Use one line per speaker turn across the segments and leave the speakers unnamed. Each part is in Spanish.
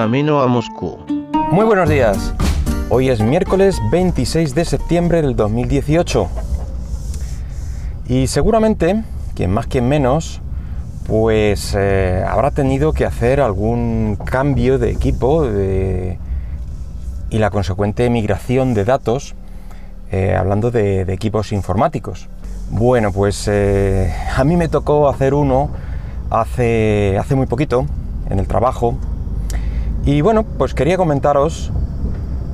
camino a Moscú.
Muy buenos días. Hoy es miércoles 26 de septiembre del 2018. Y seguramente, quien más quien menos, pues eh, habrá tenido que hacer algún cambio de equipo y la consecuente migración de datos, eh, hablando de, equipos informáticos. Bueno, pues eh, a mí me tocó hacer uno hace, hace muy poquito, en el trabajo, y bueno, pues quería comentaros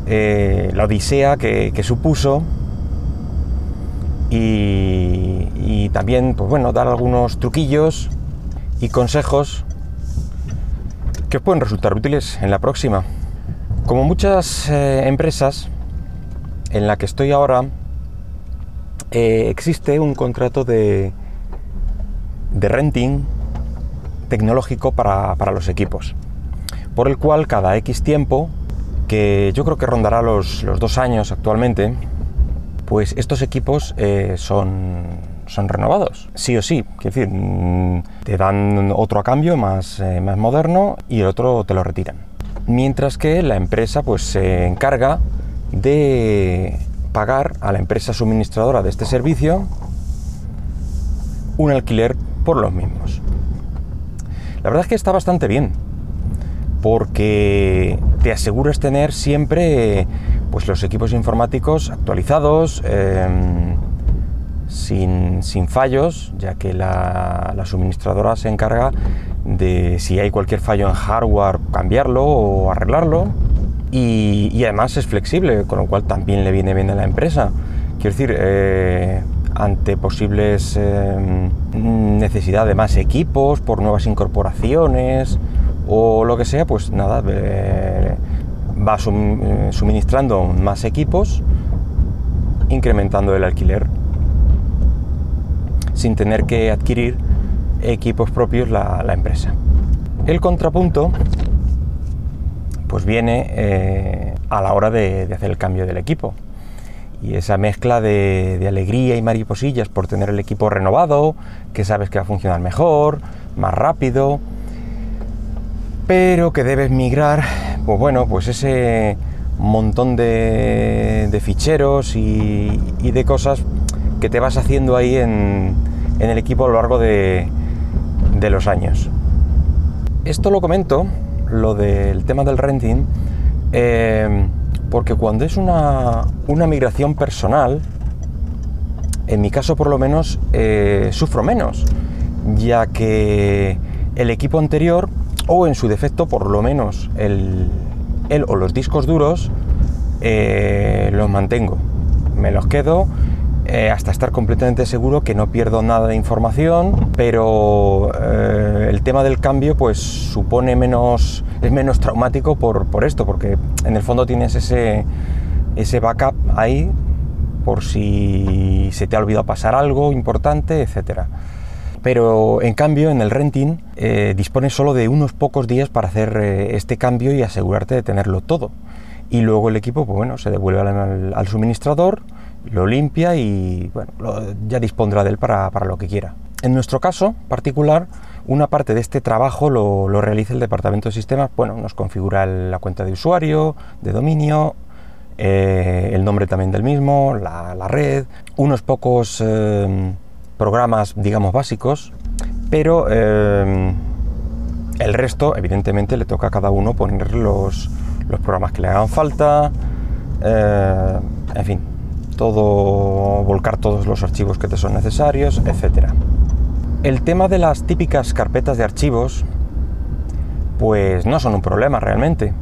la odisea que, supuso y, también, pues bueno, dar algunos truquillos y consejos que os pueden resultar útiles en la próxima. Como muchas eh, empresas en la que estoy ahora, eh, existe un contrato de, de renting tecnológico para, los equipos, por el cual cada X tiempo, que yo creo que rondará los, dos años actualmente, pues estos equipos eh, son son renovados, sí o sí. Quiero decir, mm, te dan otro a cambio más, eh, más moderno y el otro te lo retiran. Mientras que la empresa pues se encarga de pagar a la empresa suministradora de este servicio un alquiler por los mismos. La verdad es que está bastante bien, porque te aseguras tener siempre pues, los equipos informáticos actualizados, em, sin, fallos, ya que la, suministradora se encarga de si hay cualquier fallo en hardware cambiarlo o arreglarlo y, además es flexible, con lo cual también le viene bien a la empresa. Quiero decir, eh, ante posibles eh, necesidad de más equipos por nuevas incorporaciones o lo que sea, pues nada, eh, va suministrando más equipos, incrementando el alquiler sin tener que adquirir equipos propios la, empresa. El contrapunto pues viene eh, a la hora de, hacer el cambio del equipo. Y esa mezcla de, alegría y mariposillas por tener el equipo renovado, que sabes que va a funcionar mejor, más rápido, pero que debes migrar, pues bueno, pues ese montón de, ficheros y, de cosas que te vas haciendo ahí en, el equipo a lo largo de, los años. Esto lo comento, lo del tema del renting, eh, porque cuando es una, migración personal, en mi caso por lo menos, eh, sufro menos, ya que el equipo anterior, o en su defecto por lo menos el, o los discos duros, eh, los mantengo, me los quedo eh, hasta estar completamente seguro que no pierdo nada de información, pero eh, el tema del cambio pues supone menos, es menos traumático por, esto, porque en el fondo tienes ese, ese backup ahí por si se te ha olvidado pasar algo importante, etc. Pero en cambio en el renting eh, dispones solo de unos pocos días para hacer este cambio y asegurarte de tenerlo todo. Y luego el equipo pues, bueno, se devuelve al suministrador, lo limpia y bueno, ya dispondrá de él para, lo que quiera. En nuestro caso particular, una parte de este trabajo lo, realiza el departamento de sistemas, bueno, nos configura la cuenta de usuario, de dominio, eh, el nombre también del mismo, la, red, unos pocos eh, programas, digamos, básicos, pero eh, el resto, evidentemente, le toca a cada uno poner los, los programas que le hagan falta, en fin, todo, volcar todos los archivos que te son necesarios, etc. El tema de las típicas carpetas de archivos, pues no son un problema realmente,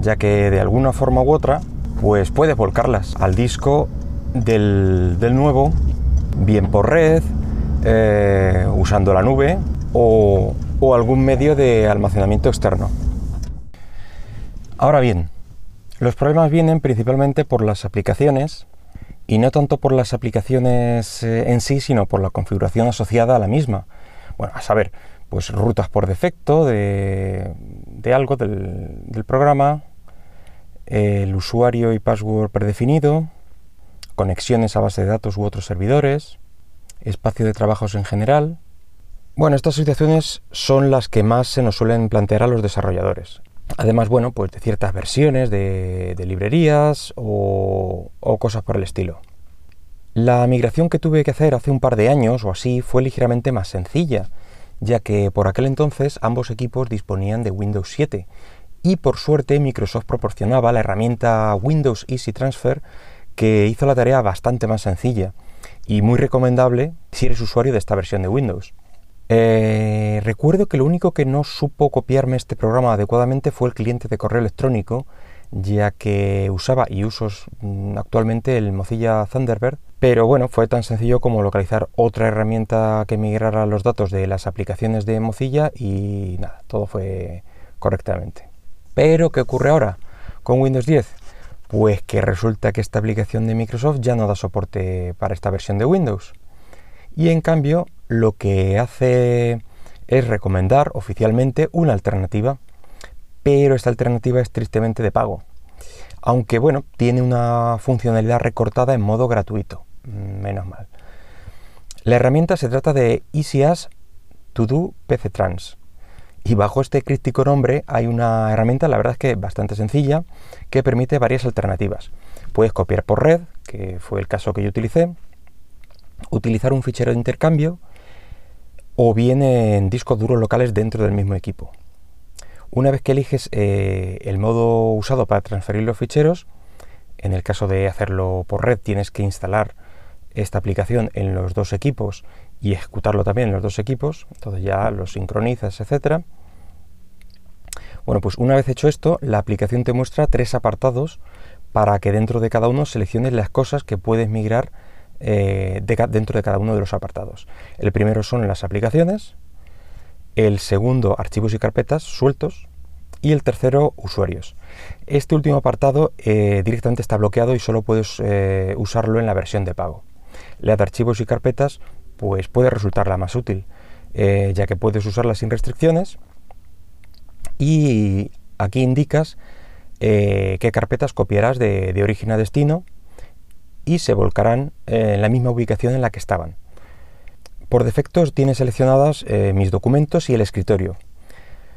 ya que de alguna forma u otra, pues puedes volcarlas al disco del, nuevo, bien por red, eh, usando la nube o algún medio de almacenamiento externo. Ahora bien, los problemas vienen principalmente por las aplicaciones y no tanto por las aplicaciones eh, en sí, sino por la configuración asociada a la misma. Bueno, a saber, pues rutas por defecto de, algo del, programa, el usuario y password predefinido, conexiones a base de datos u otros servidores, espacio de trabajos en general. Bueno, estas situaciones son las que más se nos suelen plantear a los desarrolladores. Además, bueno, pues de ciertas versiones de, librerías o, o cosas por el estilo. La migración que tuve que hacer hace un par de años o así fue ligeramente más sencilla, ya que por aquel entonces ambos equipos disponían de Windows 7 y por suerte Microsoft proporcionaba la herramienta Windows Easy Transfer que hizo la tarea bastante más sencilla y muy recomendable si eres usuario de esta versión de Windows. Eh, recuerdo que lo único que no supo copiarme este programa adecuadamente fue el cliente de correo electrónico, ya que usaba y uso mm, actualmente el Mozilla Thunderbird, pero bueno, fue tan sencillo como localizar otra herramienta que migrara los datos de las aplicaciones de Mozilla y nada, todo fue correctamente. Pero, ¿qué ocurre ahora con Windows 10? Pues que resulta que esta aplicación de Microsoft ya no da soporte para esta versión de Windows. Y en cambio lo que hace es recomendar oficialmente una alternativa, pero esta alternativa es tristemente de pago. Aunque bueno, tiene una funcionalidad recortada en modo gratuito, menos mal. La herramienta se trata de EasyAs To Do PC Trans. Y bajo este crítico nombre hay una herramienta, la verdad es que bastante sencilla, que permite varias alternativas. Puedes copiar por red, que fue el caso que yo utilicé, utilizar un fichero de intercambio, o bien en discos duros locales dentro del mismo equipo. Una vez que eliges eh, el modo usado para transferir los ficheros, en el caso de hacerlo por red tienes que instalar esta aplicación en los dos equipos y ejecutarlo también en los dos equipos, entonces ya lo sincronizas, etcétera. Bueno, pues una vez hecho esto, la aplicación te muestra tres apartados para que dentro de cada uno selecciones las cosas que puedes migrar eh, dentro de cada uno de los apartados. El primero son las aplicaciones, el segundo archivos y carpetas sueltos y el tercero usuarios. Este último apartado eh, directamente está bloqueado y solo puedes eh, usarlo en la versión de pago. La de archivos y carpetas pues puede resultar la más útil, ya que puedes usarla sin restricciones y aquí indicas qué carpetas copiarás de origen a destino y se volcarán en la misma ubicación en la que estaban. Por defecto tiene seleccionadas eh, mis documentos y el escritorio.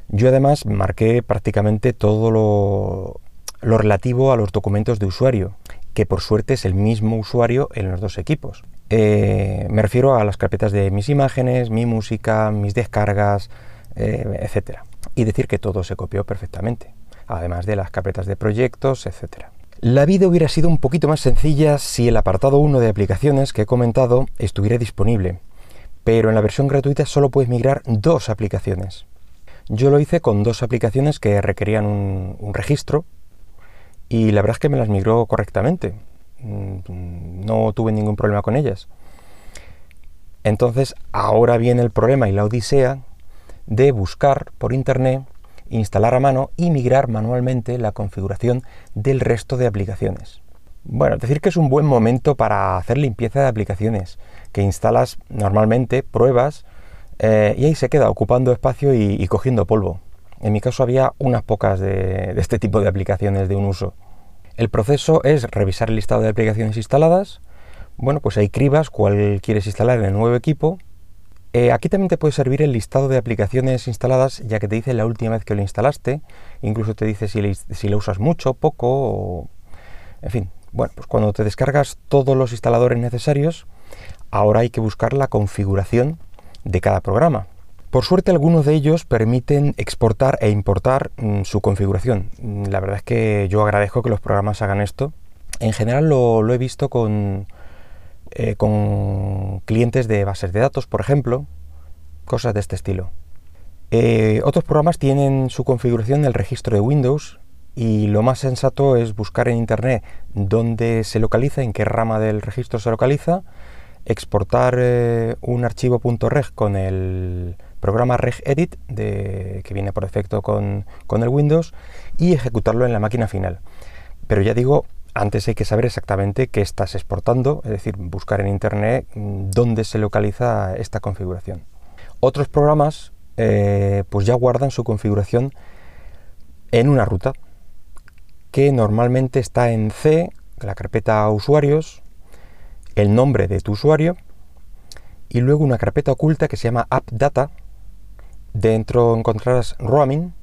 Yo además marqué prácticamente todo lo, relativo a los documentos de usuario, que por suerte es el mismo usuario en los dos equipos. Eh, me refiero a las carpetas de mis imágenes, mi música, mis descargas, eh, etc. Y decir que todo se copió perfectamente, además de las carpetas de proyectos, etc. La vida hubiera sido un poquito más sencilla si el apartado 1 de aplicaciones que he comentado estuviera disponible, pero en la versión gratuita solo puedes migrar dos aplicaciones. Yo lo hice con dos aplicaciones que requerían un, registro y la verdad es que me las migró correctamente. Mm, no tuve ningún problema con ellas. Entonces ahora viene el problema y la odisea de buscar por internet instalar a mano y migrar manualmente la configuración del resto de aplicaciones. Bueno, decir que es un buen momento para hacer limpieza de aplicaciones, que instalas normalmente, pruebas, eh, y ahí se queda ocupando espacio y, cogiendo polvo. En mi caso había unas pocas de, de este tipo de aplicaciones de un uso. El proceso es revisar el listado de aplicaciones instaladas, bueno, pues ahí cribas cuál quieres instalar en el nuevo equipo eh, aquí también te puede servir el listado de aplicaciones instaladas, ya que te dice la última vez que lo instalaste, incluso te dice si, lo usas mucho, poco, o... en fin. Bueno, pues cuando te descargas todos los instaladores necesarios, ahora hay que buscar la configuración de cada programa. Por suerte algunos de ellos permiten exportar e importar mm, su configuración. Mm, la verdad es que yo agradezco que los programas hagan esto. En general lo he visto con, eh, con clientes de bases de datos, por ejemplo, cosas de este estilo. Eh, otros programas tienen su configuración en el registro de Windows y lo más sensato es buscar en Internet dónde se localiza, en qué rama del registro se localiza, exportar eh, un archivo .reg con el programa regedit que viene por defecto con, con el Windows y ejecutarlo en la máquina final. Pero ya digo, antes hay que saber exactamente qué estás exportando, es decir, buscar en Internet mm, dónde se localiza esta configuración. Otros programas eh, pues ya guardan su configuración en una ruta que normalmente está en C, la carpeta usuarios, el nombre de tu usuario y luego una carpeta oculta que se llama AppData. Dentro encontrarás roaming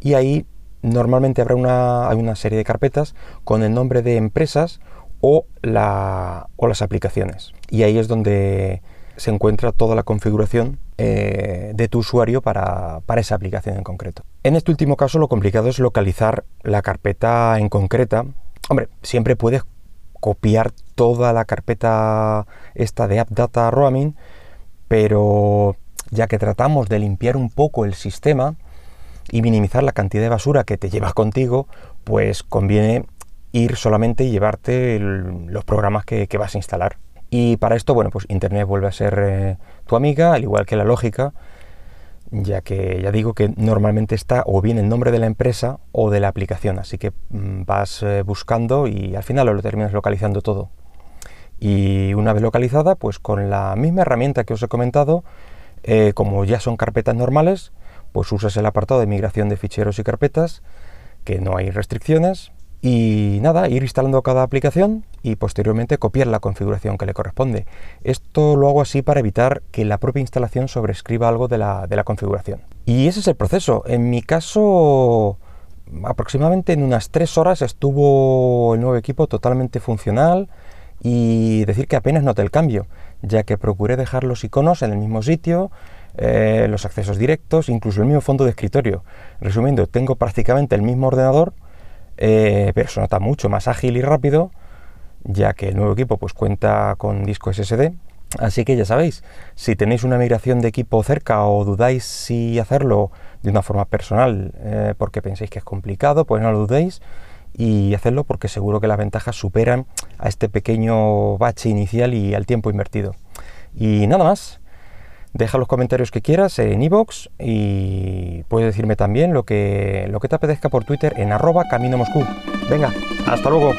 y ahí normalmente habrá una, hay una serie de carpetas con el nombre de empresas o, la, o las aplicaciones. Y ahí es donde se encuentra toda la configuración eh, de tu usuario para, para, esa aplicación en concreto. En este último caso lo complicado es localizar la carpeta en concreta. Hombre, siempre puedes copiar toda la carpeta esta de App Data Roaming, pero ya que tratamos de limpiar un poco el sistema y minimizar la cantidad de basura que te llevas contigo, pues conviene ir solamente y llevarte los programas que, vas a instalar. Y para esto, bueno, pues Internet vuelve a ser eh, tu amiga, al igual que la lógica, ya que ya digo que normalmente está o bien el nombre de la empresa o de la aplicación, así que mm, vas eh, buscando y al final lo terminas localizando todo. Y una vez localizada, pues con la misma herramienta que os he comentado, eh, como ya son carpetas normales, pues usas el apartado de migración de ficheros y carpetas, que no hay restricciones, y nada, ir instalando cada aplicación y posteriormente copiar la configuración que le corresponde. Esto lo hago así para evitar que la propia instalación sobrescriba algo de la, de la configuración. Y ese es el proceso. En mi caso, aproximadamente en unas tres horas estuvo el nuevo equipo totalmente funcional y decir que apenas noté el cambio, ya que procuré dejar los iconos en el mismo sitio, eh, los accesos directos, incluso el mismo fondo de escritorio. Resumiendo, tengo prácticamente el mismo ordenador, eh, pero se nota mucho más ágil y rápido, ya que el nuevo equipo pues cuenta con disco SSD. Así que ya sabéis, si tenéis una migración de equipo cerca o dudáis si hacerlo de una forma personal eh, porque pensáis que es complicado, pues no lo dudéis y hacerlo porque seguro que las ventajas superan a este pequeño bache inicial y al tiempo invertido. Y nada más, Deja los comentarios que quieras en iVoox y puedes decirme también lo que, lo que te apetezca por Twitter en arroba camino Moscú. Venga, hasta luego.